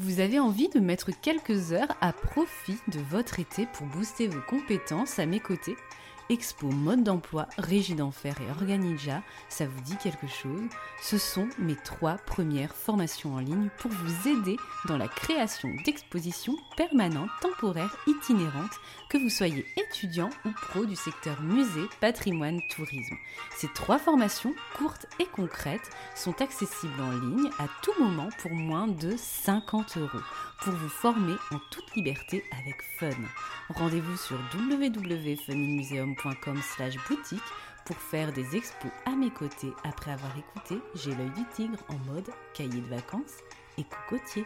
Vous avez envie de mettre quelques heures à profit de votre été pour booster vos compétences à mes côtés? Expo Mode d'emploi, Régie d'Enfer et Organija, ça vous dit quelque chose? Ce sont mes trois premières formations en ligne pour vous aider dans la création d'expositions permanentes, temporaires, itinérantes, que vous soyez étudiant ou pro du secteur musée, patrimoine, tourisme. Ces trois formations, courtes et concrètes, sont accessibles en ligne à tout moment pour moins de 50 euros pour vous former en toute liberté avec fun. Rendez-vous sur www.funmuseum.com boutique pour faire des expos à mes côtés après avoir écouté J'ai l'œil du tigre en mode cahier de vacances et cocotier.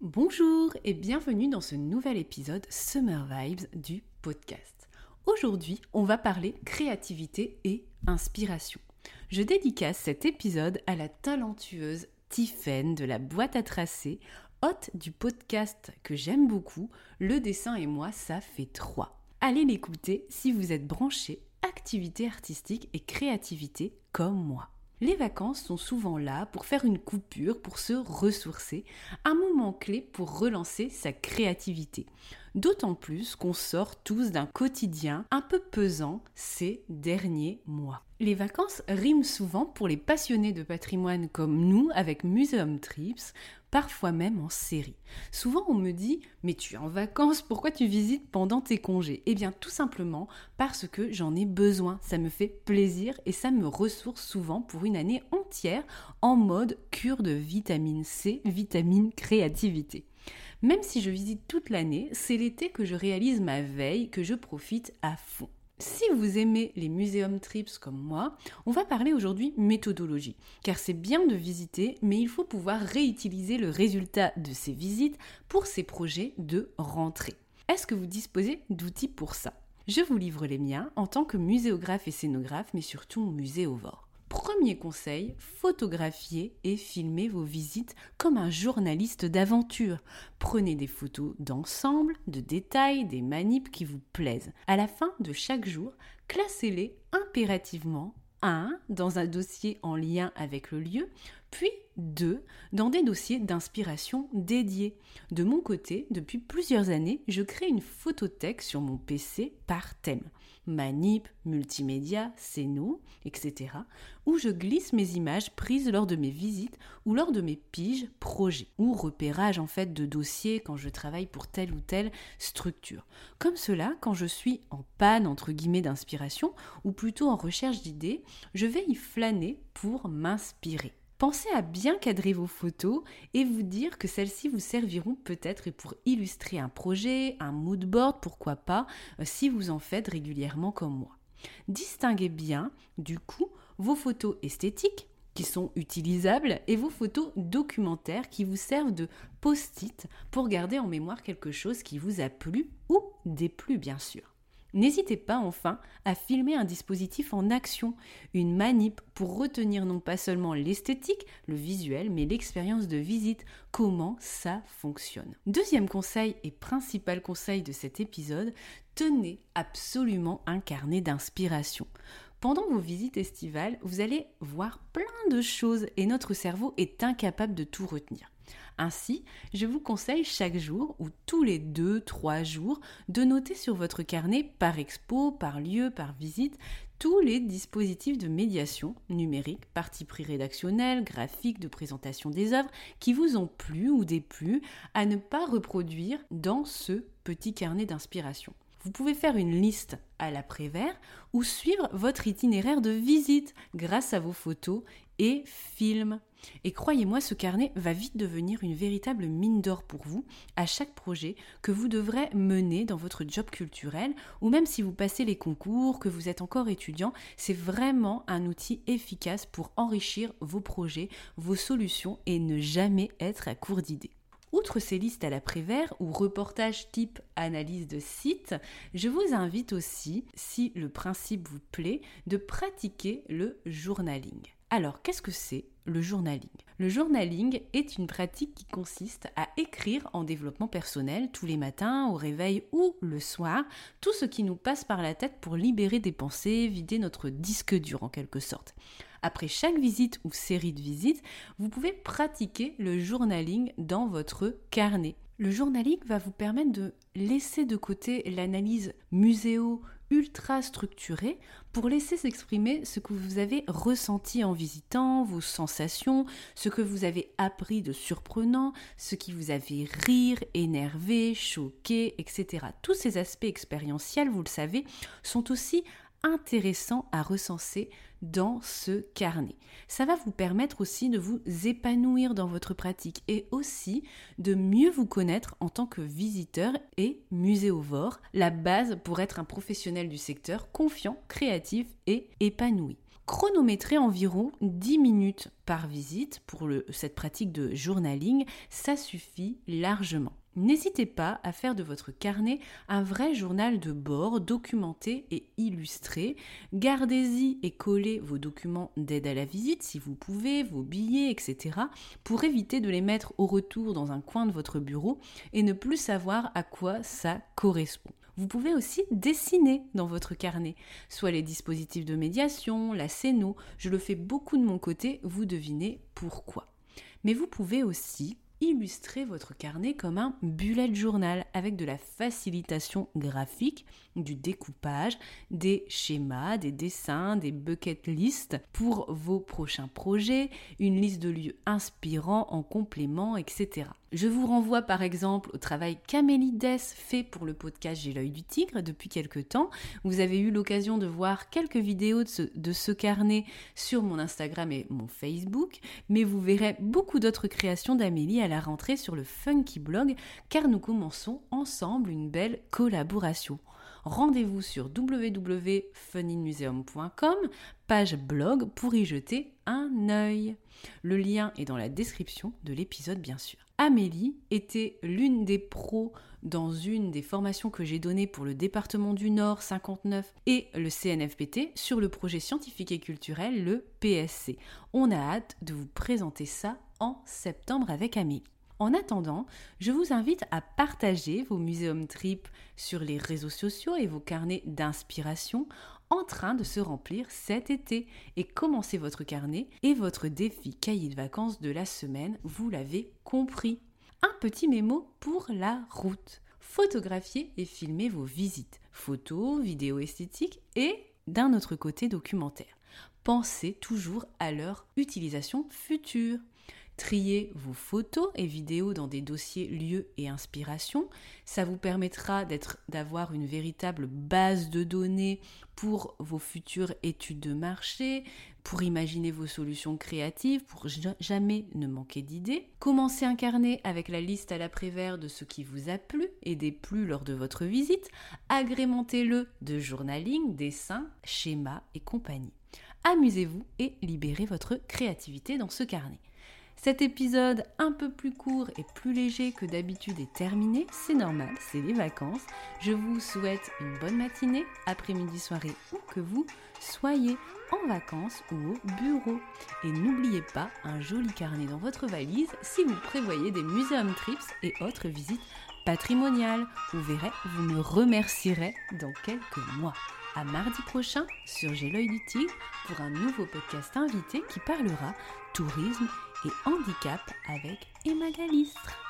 Bonjour et bienvenue dans ce nouvel épisode Summer Vibes du podcast. Aujourd'hui, on va parler créativité et inspiration. Je dédicace cet épisode à la talentueuse Tiffaine de la boîte à tracer, hôte du podcast que j'aime beaucoup, Le dessin et moi, ça fait trois. Allez l'écouter si vous êtes branché activité artistique et créativité comme moi. Les vacances sont souvent là pour faire une coupure, pour se ressourcer, un moment clé pour relancer sa créativité. D'autant plus qu'on sort tous d'un quotidien un peu pesant ces derniers mois. Les vacances riment souvent pour les passionnés de patrimoine comme nous avec Museum Trips, parfois même en série. Souvent on me dit Mais tu es en vacances, pourquoi tu visites pendant tes congés? Eh bien tout simplement parce que j'en ai besoin, ça me fait plaisir et ça me ressource souvent pour une année entière en mode cure de vitamine C, vitamine créativité. Même si je visite toute l'année, c'est l'été que je réalise ma veille, que je profite à fond. Si vous aimez les muséum trips comme moi, on va parler aujourd'hui méthodologie, car c'est bien de visiter, mais il faut pouvoir réutiliser le résultat de ces visites pour ces projets de rentrée. Est-ce que vous disposez d'outils pour ça? Je vous livre les miens en tant que muséographe et scénographe, mais surtout muséovore. Premier conseil, photographiez et filmez vos visites comme un journaliste d'aventure. Prenez des photos d'ensemble, de détails, des manips qui vous plaisent. À la fin de chaque jour, classez-les impérativement 1 dans un dossier en lien avec le lieu, puis 2 dans des dossiers d'inspiration dédiés. De mon côté, depuis plusieurs années, je crée une photothèque sur mon PC par thème manip, multimédia, scéno, etc., où je glisse mes images prises lors de mes visites ou lors de mes piges, projets, ou repérage en fait de dossiers quand je travaille pour telle ou telle structure. Comme cela, quand je suis en panne entre guillemets d'inspiration, ou plutôt en recherche d'idées, je vais y flâner pour m'inspirer. Pensez à bien cadrer vos photos et vous dire que celles-ci vous serviront peut-être pour illustrer un projet, un mood board, pourquoi pas, euh, si vous en faites régulièrement comme moi. Distinguez bien, du coup, vos photos esthétiques qui sont utilisables et vos photos documentaires qui vous servent de post-it pour garder en mémoire quelque chose qui vous a plu ou déplu bien sûr. N'hésitez pas enfin à filmer un dispositif en action, une manip pour retenir non pas seulement l'esthétique, le visuel, mais l'expérience de visite, comment ça fonctionne? Deuxième conseil et principal conseil de cet épisode, tenez absolument un carnet d'inspiration. Pendant vos visites estivales, vous allez voir plein de choses et notre cerveau est incapable de tout retenir. Ainsi, je vous conseille chaque jour ou tous les 2-3 jours de noter sur votre carnet par expo, par lieu, par visite tous les dispositifs de médiation numérique, parti pris rédactionnel, graphique, de présentation des œuvres qui vous ont plu ou déplu à ne pas reproduire dans ce petit carnet d'inspiration. Vous pouvez faire une liste à l'après-vert ou suivre votre itinéraire de visite grâce à vos photos et films. Et croyez-moi, ce carnet va vite devenir une véritable mine d'or pour vous à chaque projet que vous devrez mener dans votre job culturel ou même si vous passez les concours, que vous êtes encore étudiant, c'est vraiment un outil efficace pour enrichir vos projets, vos solutions et ne jamais être à court d'idées. Outre ces listes à l'après-vert ou reportages type analyse de site, je vous invite aussi, si le principe vous plaît, de pratiquer le journaling. Alors, qu'est-ce que c'est le journaling? Le journaling est une pratique qui consiste à écrire en développement personnel tous les matins, au réveil ou le soir, tout ce qui nous passe par la tête pour libérer des pensées, vider notre disque dur en quelque sorte. Après chaque visite ou série de visites, vous pouvez pratiquer le journaling dans votre carnet. Le journaling va vous permettre de laisser de côté l'analyse muséo ultra structuré pour laisser s'exprimer ce que vous avez ressenti en visitant, vos sensations, ce que vous avez appris de surprenant, ce qui vous a fait rire, énervé, choqué, etc. Tous ces aspects expérientiels, vous le savez, sont aussi intéressants à recenser dans ce carnet. Ça va vous permettre aussi de vous épanouir dans votre pratique et aussi de mieux vous connaître en tant que visiteur et muséovore, la base pour être un professionnel du secteur confiant, créatif et épanoui chronométrer environ 10 minutes par visite pour cette pratique de journaling, ça suffit largement. N'hésitez pas à faire de votre carnet un vrai journal de bord documenté et illustré. Gardez-y et collez vos documents d'aide à la visite si vous pouvez, vos billets, etc. pour éviter de les mettre au retour dans un coin de votre bureau et ne plus savoir à quoi ça correspond. Vous pouvez aussi dessiner dans votre carnet, soit les dispositifs de médiation, la scéno, je le fais beaucoup de mon côté, vous devinez pourquoi. Mais vous pouvez aussi illustrer votre carnet comme un bullet journal avec de la facilitation graphique, du découpage, des schémas, des dessins, des bucket lists pour vos prochains projets, une liste de lieux inspirants en complément, etc. Je vous renvoie par exemple au travail qu'Amélie fait pour le podcast J'ai l'œil du tigre depuis quelques temps. Vous avez eu l'occasion de voir quelques vidéos de ce, de ce, carnet sur mon Instagram et mon Facebook, mais vous verrez beaucoup d'autres créations d'Amélie à la rentrée sur le Funky Blog car nous commençons ensemble une belle collaboration rendez-vous sur www.funinmuseum.com, page blog pour y jeter un œil. Le lien est dans la description de l'épisode bien sûr. Amélie était l'une des pros dans une des formations que j'ai données pour le département du Nord 59 et le CNFPT sur le projet scientifique et culturel, le PSC. On a hâte de vous présenter ça en septembre avec Amélie. En attendant, je vous invite à partager vos muséums trip sur les réseaux sociaux et vos carnets d'inspiration en train de se remplir cet été et commencez votre carnet et votre défi cahier de vacances de la semaine, vous l'avez compris. Un petit mémo pour la route. Photographiez et filmez vos visites, photos, vidéos esthétiques et d'un autre côté documentaire. Pensez toujours à leur utilisation future. Trier vos photos et vidéos dans des dossiers lieux et inspiration. Ça vous permettra d'avoir une véritable base de données pour vos futures études de marché, pour imaginer vos solutions créatives, pour jamais ne manquer d'idées. Commencez un carnet avec la liste à l'après-vert de ce qui vous a plu et déplu lors de votre visite. Agrémentez-le de journaling, dessins, schémas et compagnie. Amusez-vous et libérez votre créativité dans ce carnet. Cet épisode un peu plus court et plus léger que d'habitude est terminé, c'est normal, c'est les vacances. Je vous souhaite une bonne matinée, après-midi, soirée, où que vous soyez en vacances ou au bureau. Et n'oubliez pas un joli carnet dans votre valise si vous prévoyez des muséums trips et autres visites patrimoniales. Vous verrez, vous me remercierez dans quelques mois. À mardi prochain sur J'ai du tigre pour un nouveau podcast invité qui parlera tourisme et handicap avec Emma Galistre.